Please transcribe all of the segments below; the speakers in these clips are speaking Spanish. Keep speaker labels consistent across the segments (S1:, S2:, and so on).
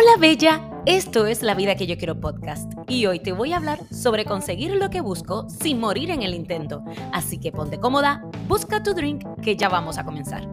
S1: Hola Bella, esto es La Vida que yo quiero podcast y hoy te voy a hablar sobre conseguir lo que busco sin morir en el intento. Así que ponte cómoda, busca tu drink que ya vamos a comenzar.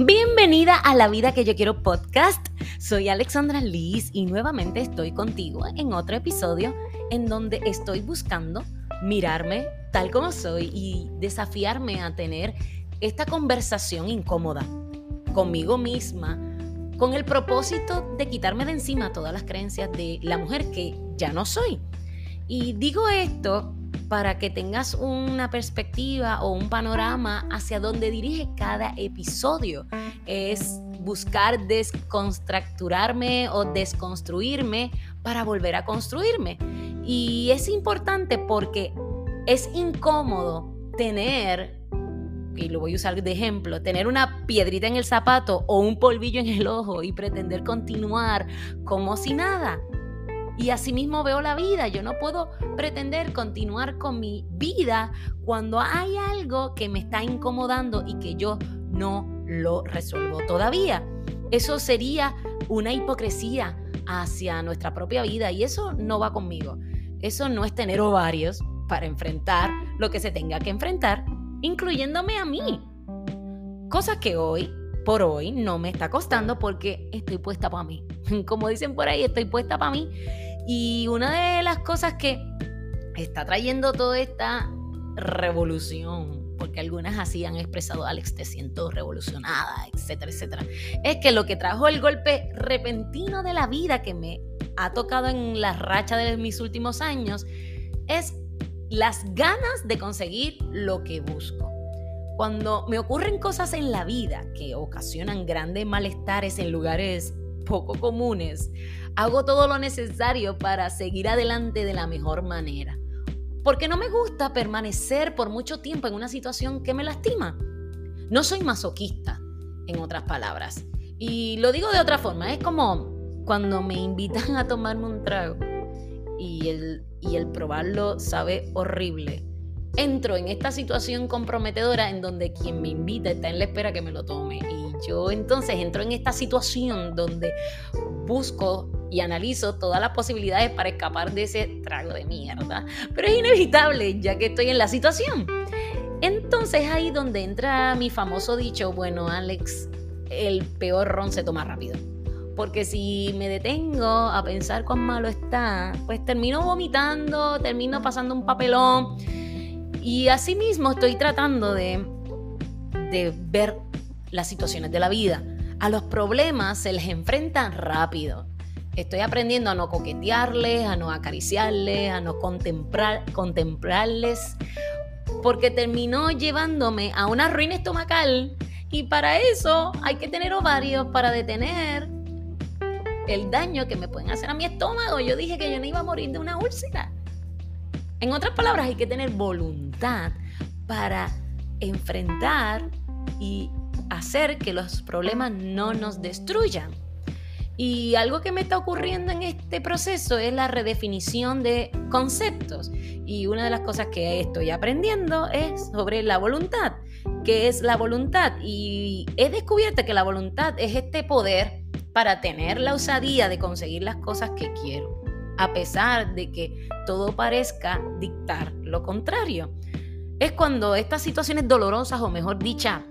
S1: Bienvenida a La Vida que yo quiero podcast. Soy Alexandra Liz y nuevamente estoy contigo en otro episodio en donde estoy buscando mirarme tal como soy y desafiarme a tener esta conversación incómoda conmigo misma con el propósito de quitarme de encima todas las creencias de la mujer que ya no soy. Y digo esto para que tengas una perspectiva o un panorama hacia dónde dirige cada episodio. Es buscar desconstructurarme o desconstruirme para volver a construirme. Y es importante porque es incómodo tener, y lo voy a usar de ejemplo, tener una piedrita en el zapato o un polvillo en el ojo y pretender continuar como si nada. Y así mismo veo la vida. Yo no puedo pretender continuar con mi vida cuando hay algo que me está incomodando y que yo no lo resuelvo todavía. Eso sería una hipocresía hacia nuestra propia vida y eso no va conmigo. Eso no es tener ovarios para enfrentar lo que se tenga que enfrentar, incluyéndome a mí. Cosa que hoy, por hoy, no me está costando porque estoy puesta para mí. Como dicen por ahí, estoy puesta para mí. Y una de las cosas que está trayendo toda esta revolución porque algunas así han expresado, Alex, te siento revolucionada, etcétera, etcétera. Es que lo que trajo el golpe repentino de la vida que me ha tocado en la racha de mis últimos años es las ganas de conseguir lo que busco. Cuando me ocurren cosas en la vida que ocasionan grandes malestares en lugares poco comunes, hago todo lo necesario para seguir adelante de la mejor manera porque no me gusta permanecer por mucho tiempo en una situación que me lastima. No soy masoquista, en otras palabras. Y lo digo de otra forma, es como cuando me invitan a tomarme un trago y el, y el probarlo sabe horrible. Entro en esta situación comprometedora en donde quien me invita está en la espera que me lo tome. Y yo entonces entro en esta situación donde busco y analizo todas las posibilidades para escapar de ese trago de mierda. Pero es inevitable ya que estoy en la situación. Entonces ahí donde entra mi famoso dicho, bueno Alex, el peor ron se toma rápido. Porque si me detengo a pensar cuán malo está, pues termino vomitando, termino pasando un papelón. Y así mismo estoy tratando de, de ver las situaciones de la vida. A los problemas se les enfrentan rápido. Estoy aprendiendo a no coquetearles, a no acariciarles, a no contemplar, contemplarles, porque terminó llevándome a una ruina estomacal y para eso hay que tener ovarios para detener el daño que me pueden hacer a mi estómago. Yo dije que yo no iba a morir de una úlcera. En otras palabras, hay que tener voluntad para enfrentar y hacer que los problemas no nos destruyan. Y algo que me está ocurriendo en este proceso es la redefinición de conceptos. Y una de las cosas que estoy aprendiendo es sobre la voluntad. ¿Qué es la voluntad? Y he descubierto que la voluntad es este poder para tener la osadía de conseguir las cosas que quiero, a pesar de que todo parezca dictar lo contrario. Es cuando estas situaciones dolorosas, o mejor dicha,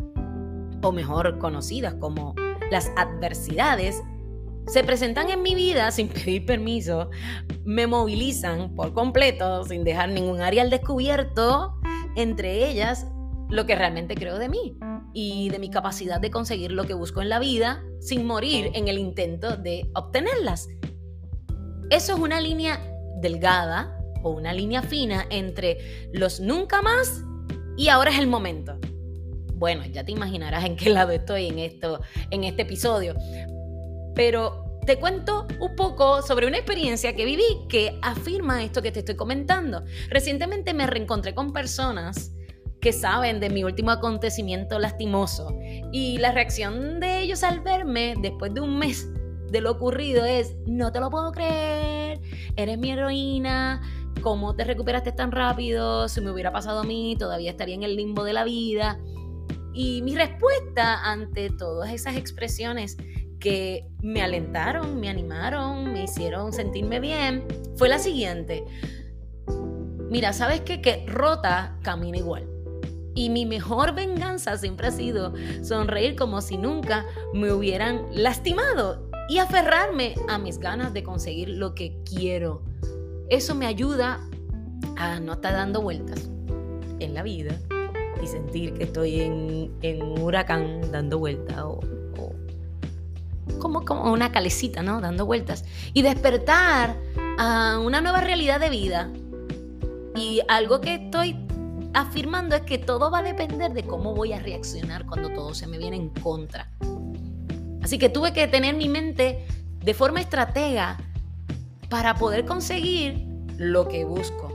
S1: o mejor conocidas como las adversidades, se presentan en mi vida sin pedir permiso, me movilizan por completo, sin dejar ningún área al descubierto, entre ellas lo que realmente creo de mí y de mi capacidad de conseguir lo que busco en la vida sin morir en el intento de obtenerlas. Eso es una línea delgada o una línea fina entre los nunca más y ahora es el momento. Bueno, ya te imaginarás en qué lado estoy en esto en este episodio, pero te cuento un poco sobre una experiencia que viví que afirma esto que te estoy comentando. Recientemente me reencontré con personas saben de mi último acontecimiento lastimoso y la reacción de ellos al verme después de un mes de lo ocurrido es, no te lo puedo creer, eres mi heroína, ¿cómo te recuperaste tan rápido? Si me hubiera pasado a mí, todavía estaría en el limbo de la vida. Y mi respuesta ante todas esas expresiones que me alentaron, me animaron, me hicieron sentirme bien, fue la siguiente. Mira, ¿sabes qué? Que rota camina igual. Y mi mejor venganza siempre ha sido sonreír como si nunca me hubieran lastimado y aferrarme a mis ganas de conseguir lo que quiero. Eso me ayuda a no estar dando vueltas en la vida y sentir que estoy en, un huracán dando vueltas o, como, como una calecita, ¿no? Dando vueltas. Y despertar a una nueva realidad de vida. Y algo que estoy afirmando es que todo va a depender de cómo voy a reaccionar cuando todo se me viene en contra. Así que tuve que tener mi mente de forma estratega para poder conseguir lo que busco.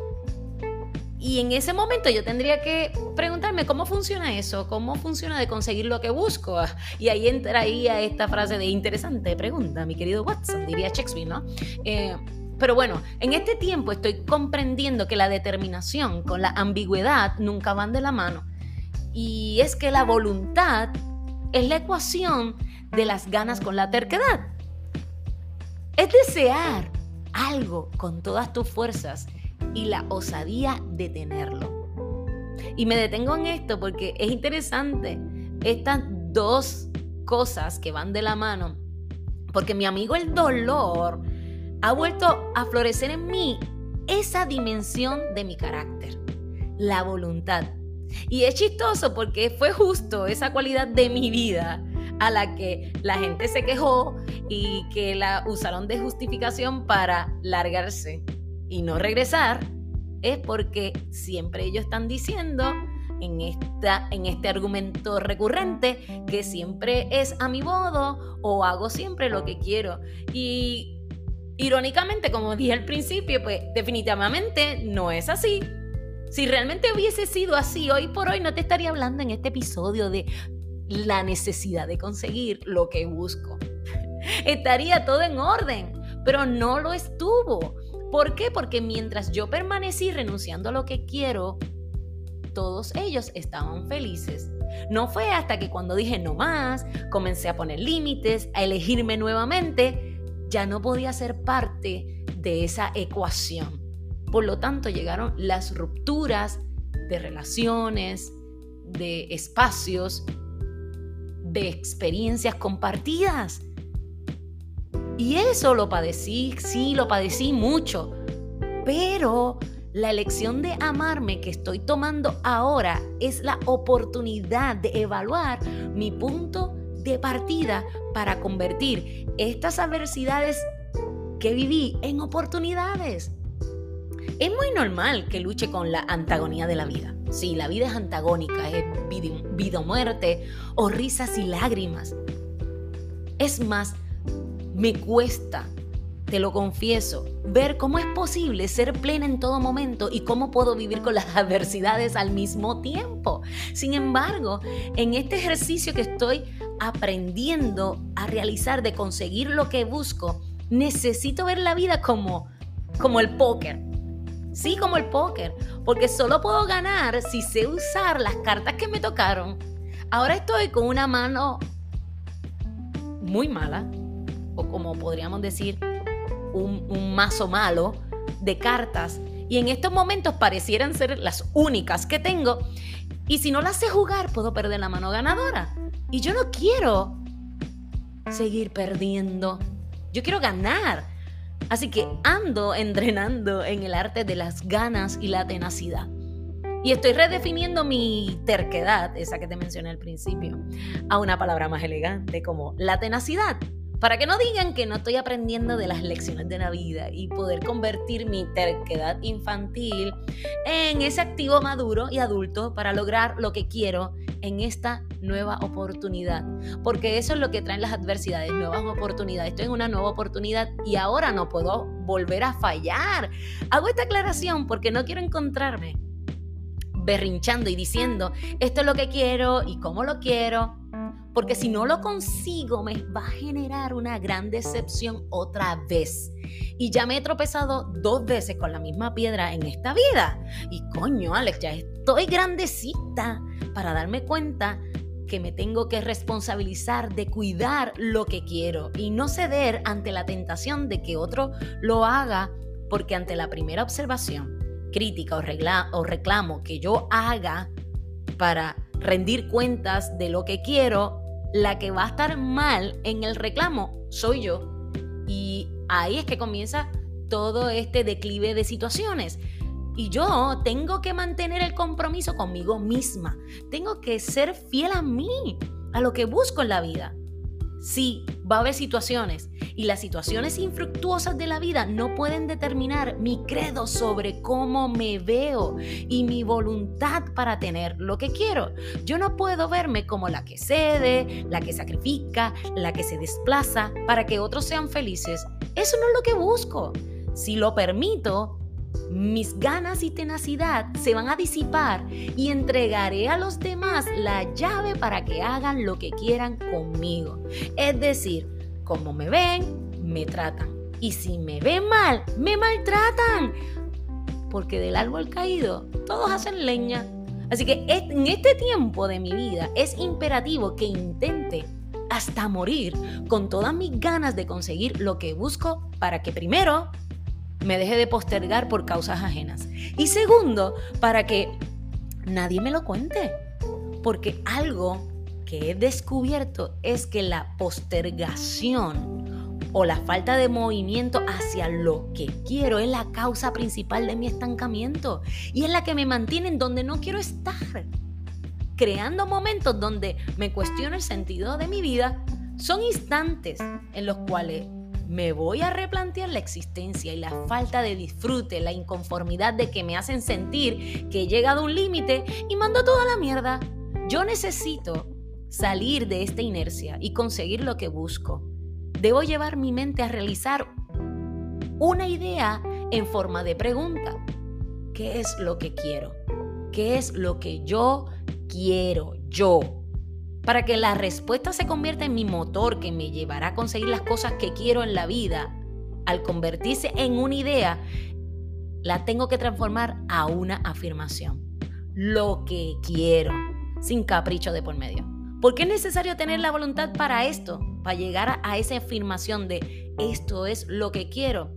S1: Y en ese momento yo tendría que preguntarme cómo funciona eso, cómo funciona de conseguir lo que busco. Y ahí entraría esta frase de interesante pregunta, mi querido Watson, diría Shakespeare, ¿no? Eh, pero bueno, en este tiempo estoy comprendiendo que la determinación con la ambigüedad nunca van de la mano. Y es que la voluntad es la ecuación de las ganas con la terquedad. Es desear algo con todas tus fuerzas y la osadía de tenerlo. Y me detengo en esto porque es interesante estas dos cosas que van de la mano, porque mi amigo el dolor ha vuelto a florecer en mí esa dimensión de mi carácter, la voluntad. Y es chistoso porque fue justo esa cualidad de mi vida a la que la gente se quejó y que la usaron de justificación para largarse y no regresar, es porque siempre ellos están diciendo en, esta, en este argumento recurrente que siempre es a mi modo o hago siempre lo que quiero. Y irónicamente, como dije al principio, pues definitivamente no es así. Si realmente hubiese sido así, hoy por hoy no te estaría hablando en este episodio de la necesidad de conseguir lo que busco. Estaría todo en orden, pero no lo estuvo. ¿Por qué? Porque mientras yo permanecí renunciando a lo que quiero, todos ellos estaban felices. No fue hasta que cuando dije no más, comencé a poner límites, a elegirme nuevamente, ya no podía ser parte de esa ecuación. Por lo tanto, llegaron las rupturas de relaciones, de espacios de experiencias compartidas. Y eso lo padecí, sí, lo padecí mucho. Pero la elección de amarme que estoy tomando ahora es la oportunidad de evaluar mi punto de partida para convertir estas adversidades que viví en oportunidades. Es muy normal que luche con la antagonía de la vida. Sí, la vida es antagónica, es vida o muerte, o risas y lágrimas. Es más, me cuesta, te lo confieso, ver cómo es posible ser plena en todo momento y cómo puedo vivir con las adversidades al mismo tiempo. Sin embargo, en este ejercicio que estoy aprendiendo a realizar de conseguir lo que busco, necesito ver la vida como, como el póker Sí, como el póker, porque solo puedo ganar si sé usar las cartas que me tocaron. Ahora estoy con una mano muy mala, o como podríamos decir, un, un mazo malo de cartas. Y en estos momentos parecieran ser las únicas que tengo. Y si no las sé jugar, puedo perder la mano ganadora. Y yo no quiero seguir perdiendo. Yo quiero ganar. Así que ando entrenando en el arte de las ganas y la tenacidad. Y estoy redefiniendo mi terquedad, esa que te mencioné al principio, a una palabra más elegante como la tenacidad para que no digan que no estoy aprendiendo de las lecciones de la vida y poder convertir mi terquedad infantil en ese activo maduro y adulto para lograr lo que quiero en esta nueva oportunidad. Porque eso es lo que traen las adversidades, nuevas oportunidades. Estoy en una nueva oportunidad y ahora no puedo volver a fallar. Hago esta aclaración porque no quiero encontrarme berrinchando y diciendo, esto es lo que quiero y cómo lo quiero porque si no lo consigo me va a generar una gran decepción otra vez. Y ya me he tropezado dos veces con la misma piedra en esta vida. Y coño, Alex, ya estoy grandecita para darme cuenta que me tengo que responsabilizar de cuidar lo que quiero y no ceder ante la tentación de que otro lo haga, porque ante la primera observación, crítica o, reclamo que yo haga para rendir cuentas de lo que quiero, la que va a estar mal en el reclamo soy yo. Y ahí es que comienza todo este declive de situaciones. Y yo tengo que mantener el compromiso conmigo misma. Tengo que ser fiel a mí, a lo que busco en la vida. Sí, va a haber situaciones y las situaciones infructuosas de la vida no pueden determinar mi credo sobre cómo me veo y mi voluntad para tener lo que quiero. Yo no puedo verme como la que cede, la que sacrifica, la que se desplaza para que otros sean felices. Eso no es lo que busco. Si lo permito, mis ganas y tenacidad se van a disipar y entregaré a los demás la llave para que hagan lo que quieran conmigo. Es decir, como me ven, me tratan. Y si me ven mal, me maltratan. Porque del árbol caído, todos hacen leña. Así que en este tiempo de mi vida es imperativo que intente hasta morir con todas mis ganas de conseguir lo que busco para que primero me deje de postergar por causas ajenas. Y segundo, para que nadie me lo cuente. Porque algo que he descubierto es que la postergación o la falta de movimiento hacia lo que quiero es la causa principal de mi estancamiento y es la que me mantiene en donde no quiero estar. Creando momentos donde me cuestiono el sentido de mi vida, son instantes en los cuales me voy a replantear la existencia y la falta de disfrute, la inconformidad de que me hacen sentir que he llegado a un límite y mando toda la mierda. Yo necesito salir de esta inercia y conseguir lo que busco. Debo llevar mi mente a realizar una idea en forma de pregunta. ¿Qué es lo que quiero? ¿Qué es lo que yo quiero? Yo para que la respuesta se convierta en mi motor que me llevará a conseguir las cosas que quiero en la vida, al convertirse en una idea, la tengo que transformar a una afirmación. Lo que quiero, sin capricho de por medio. ¿Por qué es necesario tener la voluntad para esto? Para llegar a esa afirmación de esto es lo que quiero.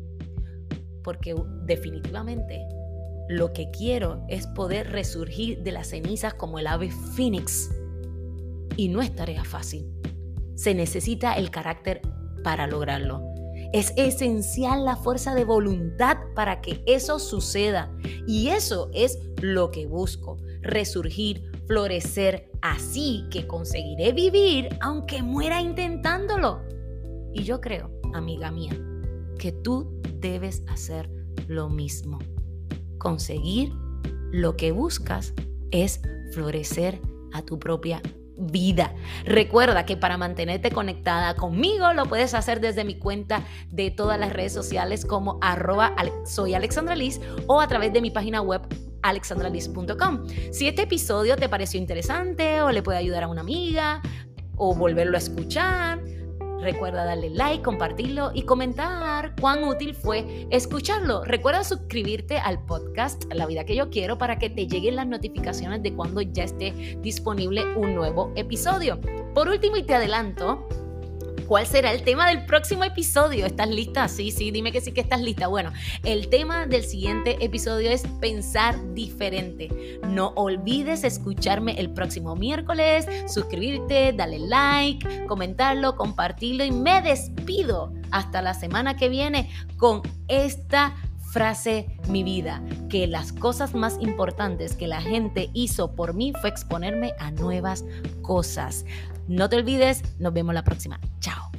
S1: Porque definitivamente lo que quiero es poder resurgir de las cenizas como el ave fénix y no es tarea fácil. Se necesita el carácter para lograrlo. Es esencial la fuerza de voluntad para que eso suceda. Y eso es lo que busco. Resurgir, florecer, así que conseguiré vivir aunque muera intentándolo. Y yo creo, amiga mía, que tú debes hacer lo mismo. Conseguir lo que buscas es florecer a tu propia vida. Recuerda que para mantenerte conectada conmigo lo puedes hacer desde mi cuenta de todas las redes sociales como arroba soy Alexandra o a través de mi página web alexandraliz.com. Si este episodio te pareció interesante o le puede ayudar a una amiga o volverlo a escuchar, Recuerda darle like, compartirlo y comentar cuán útil fue escucharlo. Recuerda suscribirte al podcast La vida que yo quiero para que te lleguen las notificaciones de cuando ya esté disponible un nuevo episodio. Por último, y te adelanto, ¿Cuál será el tema del próximo episodio? ¿Estás lista? Sí, sí, dime que sí que estás lista. Bueno, el tema del siguiente episodio es pensar diferente. No olvides escucharme el próximo miércoles, suscribirte, darle like, comentarlo, compartirlo y me despido hasta la semana que viene con esta frase mi vida, que las cosas más importantes que la gente hizo por mí fue exponerme a nuevas cosas. No te olvides, nos vemos la próxima. Chao.